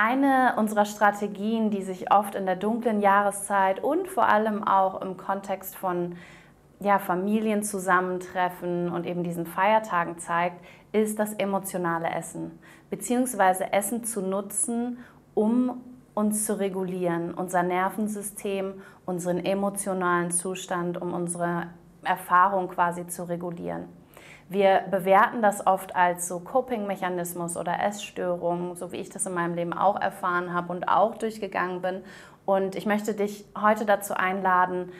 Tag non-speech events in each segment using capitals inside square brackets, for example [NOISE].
Eine unserer Strategien, die sich oft in der dunklen Jahreszeit und vor allem auch im Kontext von ja, Familienzusammentreffen und eben diesen Feiertagen zeigt, ist das emotionale Essen, beziehungsweise Essen zu nutzen, um uns zu regulieren, unser Nervensystem, unseren emotionalen Zustand, um unsere Erfahrung quasi zu regulieren. Wir bewerten das oft als so Coping-Mechanismus oder Essstörung, so wie ich das in meinem Leben auch erfahren habe und auch durchgegangen bin. Und ich möchte dich heute dazu einladen,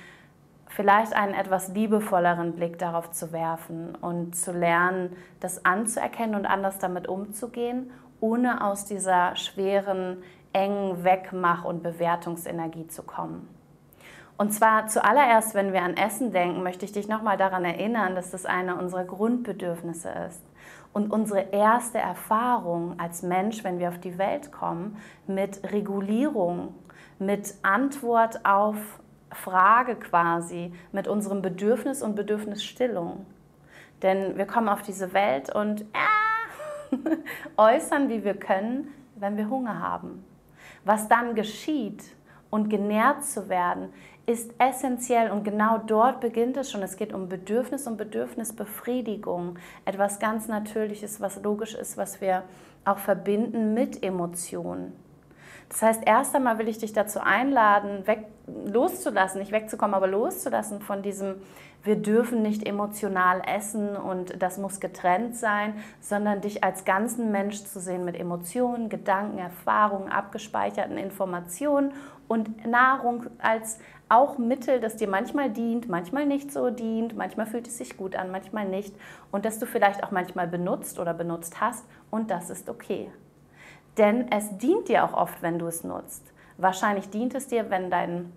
vielleicht einen etwas liebevolleren Blick darauf zu werfen und zu lernen, das anzuerkennen und anders damit umzugehen, ohne aus dieser schweren, engen Wegmach- und Bewertungsenergie zu kommen. Und zwar zuallererst, wenn wir an Essen denken, möchte ich dich nochmal daran erinnern, dass das eine unserer Grundbedürfnisse ist. Und unsere erste Erfahrung als Mensch, wenn wir auf die Welt kommen, mit Regulierung, mit Antwort auf Frage quasi, mit unserem Bedürfnis und Bedürfnisstillung. Denn wir kommen auf diese Welt und äh, [LAUGHS] äußern, wie wir können, wenn wir Hunger haben. Was dann geschieht und genährt zu werden, ist essentiell und genau dort beginnt es schon. Es geht um Bedürfnis und Bedürfnisbefriedigung. Etwas ganz Natürliches, was logisch ist, was wir auch verbinden mit Emotionen. Das heißt, erst einmal will ich dich dazu einladen, weg, loszulassen, nicht wegzukommen, aber loszulassen von diesem, wir dürfen nicht emotional essen und das muss getrennt sein, sondern dich als ganzen Mensch zu sehen mit Emotionen, Gedanken, Erfahrungen, abgespeicherten Informationen und Nahrung als auch Mittel, das dir manchmal dient, manchmal nicht so dient, manchmal fühlt es sich gut an, manchmal nicht und das du vielleicht auch manchmal benutzt oder benutzt hast und das ist okay. Denn es dient dir auch oft, wenn du es nutzt. Wahrscheinlich dient es dir, wenn dein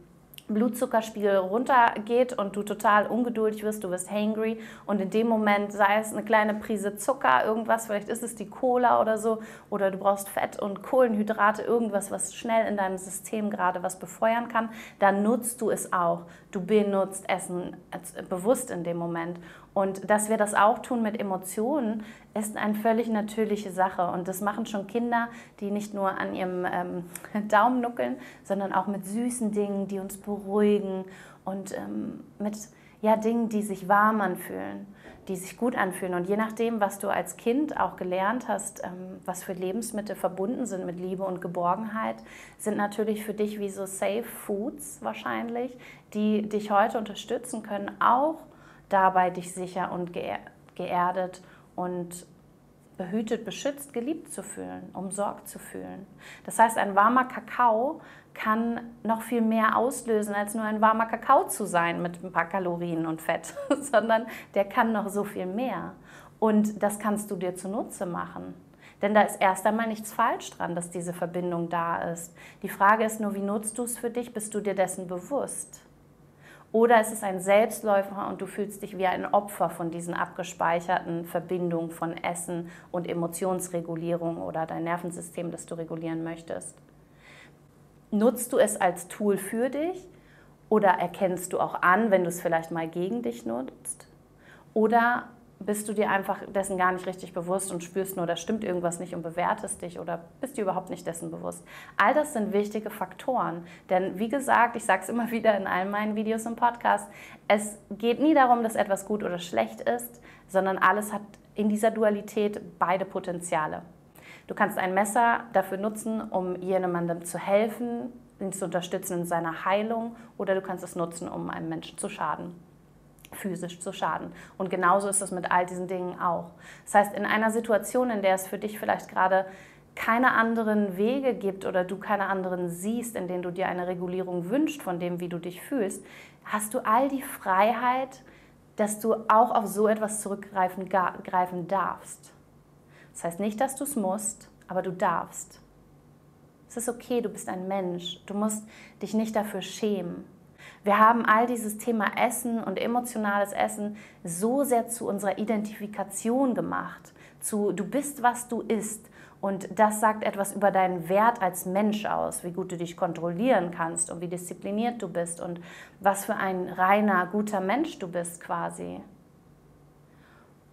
Blutzuckerspiegel runtergeht und du total ungeduldig wirst, du wirst hangry und in dem Moment sei es eine kleine Prise Zucker, irgendwas, vielleicht ist es die Cola oder so, oder du brauchst Fett und Kohlenhydrate, irgendwas, was schnell in deinem System gerade was befeuern kann, dann nutzt du es auch. Du benutzt Essen bewusst in dem Moment. Und dass wir das auch tun mit Emotionen, ist eine völlig natürliche Sache. Und das machen schon Kinder, die nicht nur an ihrem ähm, [LAUGHS] Daumen nuckeln, sondern auch mit süßen Dingen, die uns beruhigen und ähm, mit ja, Dingen, die sich warm anfühlen, die sich gut anfühlen. Und je nachdem, was du als Kind auch gelernt hast, ähm, was für Lebensmittel verbunden sind mit Liebe und Geborgenheit, sind natürlich für dich wie so Safe Foods wahrscheinlich, die dich heute unterstützen können, auch dabei dich sicher und geerdet und behütet, beschützt, geliebt zu fühlen, umsorgt zu fühlen. Das heißt, ein warmer Kakao kann noch viel mehr auslösen, als nur ein warmer Kakao zu sein mit ein paar Kalorien und Fett, [LAUGHS] sondern der kann noch so viel mehr. Und das kannst du dir zunutze machen. Denn da ist erst einmal nichts falsch dran, dass diese Verbindung da ist. Die Frage ist nur, wie nutzt du es für dich? Bist du dir dessen bewusst? Oder es ist ein Selbstläufer und du fühlst dich wie ein Opfer von diesen abgespeicherten Verbindungen von Essen und Emotionsregulierung oder dein Nervensystem, das du regulieren möchtest. Nutzt du es als Tool für dich oder erkennst du auch an, wenn du es vielleicht mal gegen dich nutzt? Oder bist du dir einfach dessen gar nicht richtig bewusst und spürst nur, da stimmt irgendwas nicht und bewertest dich oder bist dir überhaupt nicht dessen bewusst. All das sind wichtige Faktoren. Denn wie gesagt, ich sage es immer [LAUGHS] wieder in all meinen Videos und Podcasts, es geht nie darum, dass etwas gut oder schlecht ist, sondern alles hat in dieser Dualität beide Potenziale. Du kannst ein Messer dafür nutzen, um jemandem zu helfen, ihn zu unterstützen in seiner Heilung, oder du kannst es nutzen, um einem Menschen zu schaden physisch zu schaden. Und genauso ist es mit all diesen Dingen auch. Das heißt, in einer Situation, in der es für dich vielleicht gerade keine anderen Wege gibt oder du keine anderen siehst, in denen du dir eine Regulierung wünschst von dem, wie du dich fühlst, hast du all die Freiheit, dass du auch auf so etwas zurückgreifen greifen darfst. Das heißt nicht, dass du es musst, aber du darfst. Es ist okay, du bist ein Mensch. Du musst dich nicht dafür schämen. Wir haben all dieses Thema Essen und emotionales Essen so sehr zu unserer Identifikation gemacht, zu du bist, was du isst. Und das sagt etwas über deinen Wert als Mensch aus, wie gut du dich kontrollieren kannst und wie diszipliniert du bist und was für ein reiner, guter Mensch du bist quasi.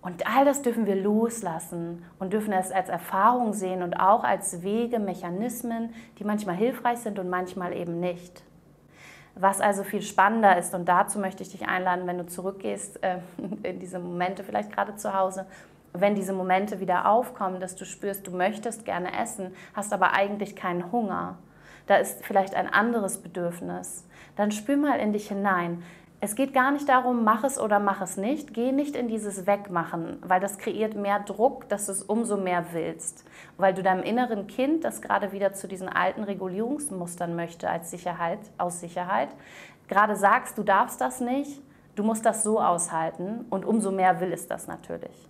Und all das dürfen wir loslassen und dürfen es als Erfahrung sehen und auch als Wege, Mechanismen, die manchmal hilfreich sind und manchmal eben nicht. Was also viel spannender ist, und dazu möchte ich dich einladen, wenn du zurückgehst äh, in diese Momente, vielleicht gerade zu Hause, wenn diese Momente wieder aufkommen, dass du spürst, du möchtest gerne essen, hast aber eigentlich keinen Hunger. Da ist vielleicht ein anderes Bedürfnis. Dann spür mal in dich hinein. Es geht gar nicht darum, mach es oder mach es nicht. Geh nicht in dieses Wegmachen, weil das kreiert mehr Druck, dass du es umso mehr willst. Weil du deinem inneren Kind, das gerade wieder zu diesen alten Regulierungsmustern möchte als Sicherheit, aus Sicherheit, gerade sagst, du darfst das nicht, du musst das so aushalten und umso mehr will es das natürlich.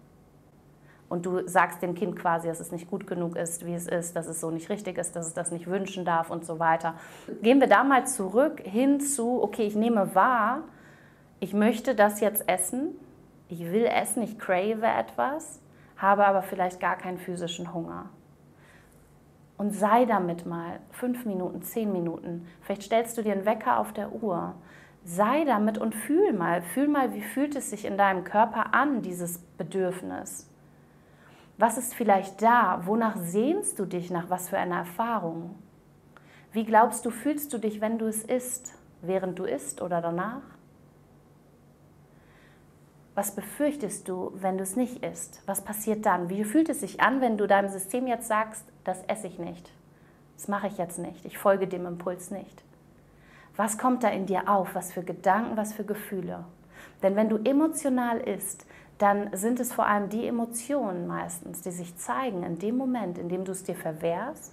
Und du sagst dem Kind quasi, dass es nicht gut genug ist, wie es ist, dass es so nicht richtig ist, dass es das nicht wünschen darf und so weiter. Gehen wir da mal zurück hin zu, okay, ich nehme wahr, ich möchte das jetzt essen, ich will essen, ich crave etwas, habe aber vielleicht gar keinen physischen Hunger. Und sei damit mal fünf Minuten, zehn Minuten. Vielleicht stellst du dir einen Wecker auf der Uhr. Sei damit und fühl mal, fühl mal, wie fühlt es sich in deinem Körper an, dieses Bedürfnis. Was ist vielleicht da? Wonach sehnst du dich nach was für einer Erfahrung? Wie glaubst du, fühlst du dich, wenn du es isst, während du isst oder danach? Was befürchtest du, wenn du es nicht isst? Was passiert dann? Wie fühlt es sich an, wenn du deinem System jetzt sagst, das esse ich nicht? Das mache ich jetzt nicht. Ich folge dem Impuls nicht. Was kommt da in dir auf? Was für Gedanken, was für Gefühle? Denn wenn du emotional isst, dann sind es vor allem die Emotionen meistens, die sich zeigen in dem Moment, in dem du es dir verwehrst,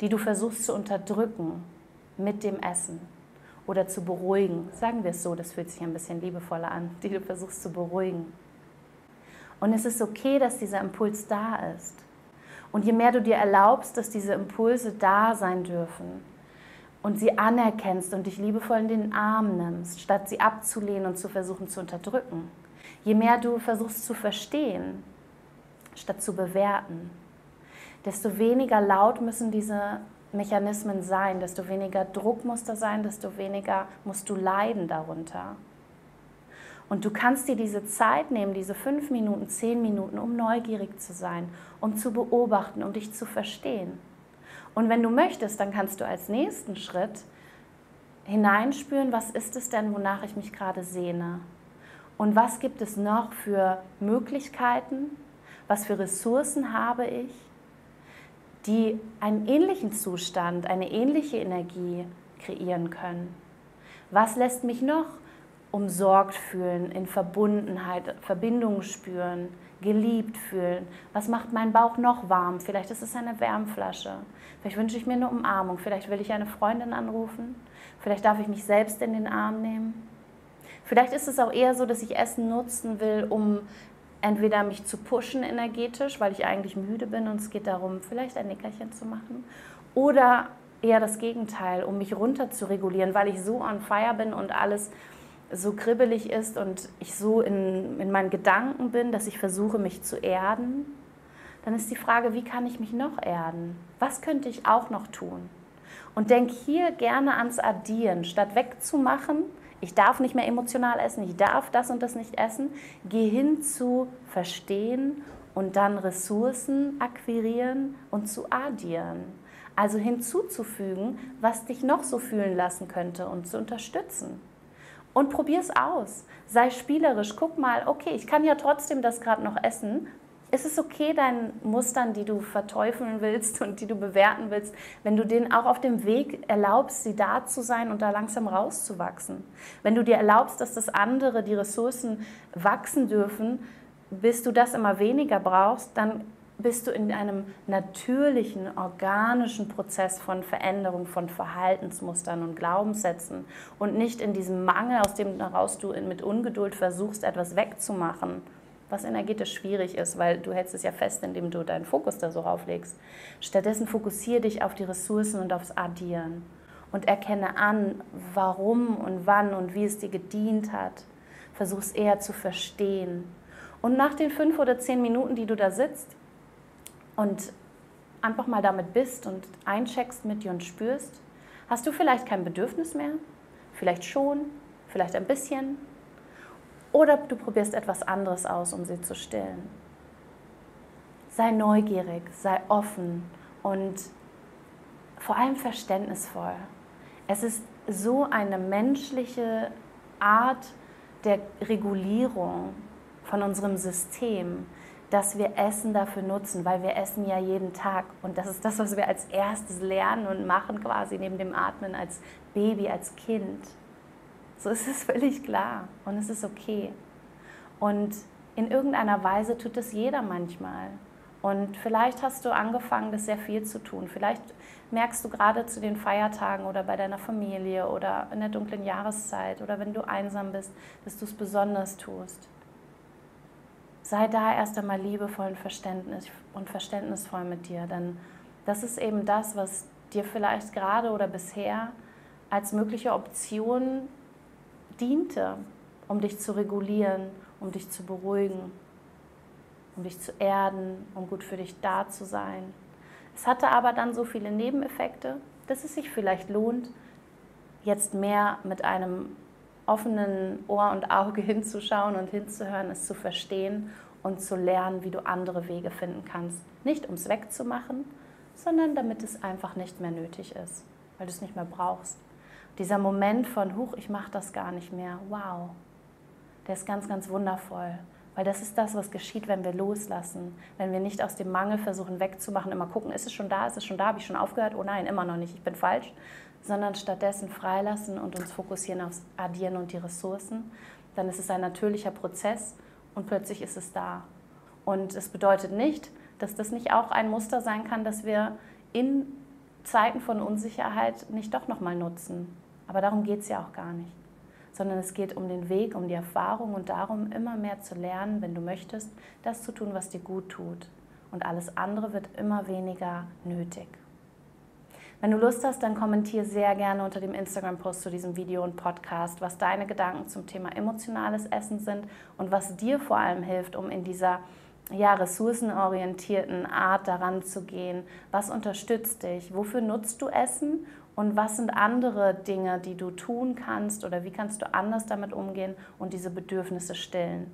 die du versuchst zu unterdrücken mit dem Essen oder zu beruhigen. Sagen wir es so, das fühlt sich ein bisschen liebevoller an, [LAUGHS] die du versuchst zu beruhigen. Und es ist okay, dass dieser Impuls da ist. Und je mehr du dir erlaubst, dass diese Impulse da sein dürfen und sie anerkennst und dich liebevoll in den Arm nimmst, statt sie abzulehnen und zu versuchen zu unterdrücken, je mehr du versuchst zu verstehen, statt zu bewerten, desto weniger laut müssen diese Mechanismen sein, desto weniger Druck muss da sein, desto weniger musst du leiden darunter. Und du kannst dir diese Zeit nehmen, diese fünf Minuten, zehn Minuten, um neugierig zu sein, um zu beobachten, um dich zu verstehen. Und wenn du möchtest, dann kannst du als nächsten Schritt hineinspüren, was ist es denn, wonach ich mich gerade sehne? Und was gibt es noch für Möglichkeiten? Was für Ressourcen habe ich? Die einen ähnlichen Zustand, eine ähnliche Energie kreieren können. Was lässt mich noch umsorgt fühlen, in Verbundenheit, Verbindung spüren, geliebt fühlen? Was macht meinen Bauch noch warm? Vielleicht ist es eine Wärmflasche. Vielleicht wünsche ich mir eine Umarmung. Vielleicht will ich eine Freundin anrufen. Vielleicht darf ich mich selbst in den Arm nehmen. Vielleicht ist es auch eher so, dass ich Essen nutzen will, um entweder mich zu pushen energetisch, weil ich eigentlich müde bin und es geht darum, vielleicht ein Nickerchen zu machen, oder eher das Gegenteil, um mich runter zu regulieren, weil ich so on fire bin und alles so kribbelig ist und ich so in, in meinen Gedanken bin, dass ich versuche, mich zu erden, dann ist die Frage, wie kann ich mich noch erden? Was könnte ich auch noch tun? Und denk hier gerne ans Addieren, statt wegzumachen, ich darf nicht mehr emotional essen, ich darf das und das nicht essen. Geh hin zu verstehen und dann Ressourcen akquirieren und zu addieren. Also hinzuzufügen, was dich noch so fühlen lassen könnte und zu unterstützen. Und probier es aus. Sei spielerisch. Guck mal, okay, ich kann ja trotzdem das gerade noch essen ist es okay, deinen Mustern, die du verteufeln willst und die du bewerten willst, wenn du denen auch auf dem Weg erlaubst, sie da zu sein und da langsam rauszuwachsen? Wenn du dir erlaubst, dass das andere, die Ressourcen wachsen dürfen, bis du das immer weniger brauchst, dann bist du in einem natürlichen, organischen Prozess von Veränderung von Verhaltensmustern und Glaubenssätzen und nicht in diesem Mangel, aus dem heraus du mit Ungeduld versuchst, etwas wegzumachen was energetisch schwierig ist, weil du hältst es ja fest, indem du deinen Fokus da so rauflegst. Stattdessen fokussiere dich auf die Ressourcen und aufs Addieren und erkenne an, warum und wann und wie es dir gedient hat. Versuch es eher zu verstehen. Und nach den fünf oder zehn Minuten, die du da sitzt und einfach mal damit bist und eincheckst mit dir und spürst, hast du vielleicht kein Bedürfnis mehr, vielleicht schon, vielleicht ein bisschen, Oder du probierst etwas anderes aus, um sie zu stillen. Sei neugierig, sei offen und vor allem verständnisvoll. Es ist so eine menschliche Art der Regulierung von unserem System, dass wir Essen dafür nutzen, weil wir essen ja jeden Tag. Und das ist das, was wir als erstes lernen und machen, quasi neben dem Atmen als Baby, als Kind. So ist es völlig klar und es ist okay. Und in irgendeiner Weise tut es jeder manchmal. Und vielleicht hast du angefangen, das sehr viel zu tun. Vielleicht merkst du gerade zu den Feiertagen oder bei deiner Familie oder in der dunklen Jahreszeit oder wenn du einsam bist, dass du es besonders tust. Sei da erst einmal liebevoll und, Verständnis und verständnisvoll mit dir, denn das ist eben das, was dir vielleicht gerade oder bisher als mögliche Option diente, um dich zu regulieren, um dich zu beruhigen um dich zu erden, um gut für dich da zu sein. Es hatte aber dann so viele Nebeneffekte, dass es sich vielleicht lohnt, jetzt mehr mit einem offenen Ohr und Auge [LAUGHS] hinzuschauen und hinzuhören, es zu verstehen und zu lernen, wie du andere Wege finden kannst. Nicht um es wegzumachen, sondern damit es einfach nicht mehr nötig ist, weil du es nicht mehr brauchst. Dieser Moment von, huch, ich mache das gar nicht mehr, wow, der ist ganz, ganz wundervoll. Weil das ist das, was geschieht, wenn wir loslassen. Wenn wir nicht aus dem Mangel versuchen wegzumachen, immer gucken, ist es schon da, ist es schon da, habe ich schon aufgehört? Oh nein, immer noch nicht, ich bin falsch. Sondern stattdessen freilassen und uns fokussieren aufs Addieren und die Ressourcen. Dann ist es ein natürlicher Prozess und plötzlich ist es da. Und es bedeutet nicht, dass das nicht auch ein Muster sein kann, dass wir in Zeiten von Unsicherheit nicht doch nochmal nutzen. Aber darum geht es ja auch gar nicht sondern es geht um den Weg, um die Erfahrung und darum, immer mehr zu lernen, wenn du möchtest, das zu tun, was dir gut tut. Und alles andere wird immer weniger nötig. Wenn du Lust hast, dann kommentiere sehr gerne unter dem Instagram-Post zu diesem Video und Podcast, was deine Gedanken zum Thema emotionales Essen sind und was dir vor allem hilft, um in dieser ja, ressourcenorientierten Art daran zu gehen. Was unterstützt dich? Wofür nutzt du Essen und was sind andere Dinge, die du tun kannst oder wie kannst du anders damit umgehen und diese Bedürfnisse stillen?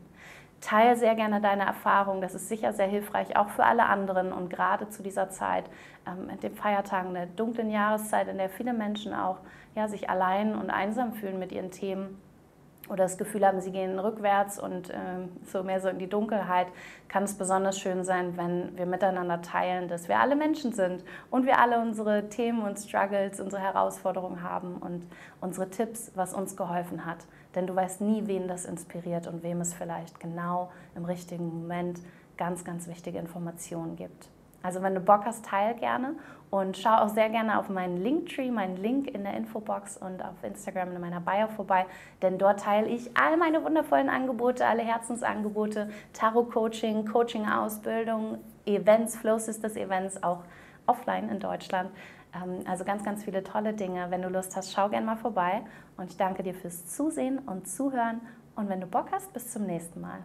Teile sehr gerne deine Erfahrung, das ist sicher sehr hilfreich, auch für alle anderen und gerade zu dieser Zeit, ähm, mit den Feiertagen der dunklen Jahreszeit, in der viele Menschen auch ja, sich allein und einsam fühlen mit ihren Themen oder das Gefühl haben, sie gehen rückwärts und äh, so mehr so in die Dunkelheit, kann es besonders schön sein, wenn wir miteinander teilen, dass wir alle Menschen sind und wir alle unsere Themen und Struggles, unsere Herausforderungen haben und unsere Tipps, was uns geholfen hat. Denn du weißt nie, wen das inspiriert und wem es vielleicht genau im richtigen Moment ganz, ganz wichtige Informationen gibt. Also wenn du Bock hast, teil gerne und schau auch sehr gerne auf meinen Linktree, meinen Link in der Infobox und auf Instagram in meiner Bio vorbei, denn dort teile ich all meine wundervollen Angebote, alle Herzensangebote, Tarot-Coaching, Coaching-Ausbildung, Events, Flow Sisters Events, auch offline in Deutschland. Ähm, also ganz, ganz viele tolle Dinge. Wenn du Lust hast, schau gerne mal vorbei und ich danke dir fürs Zusehen und Zuhören und wenn du Bock hast, bis zum nächsten Mal.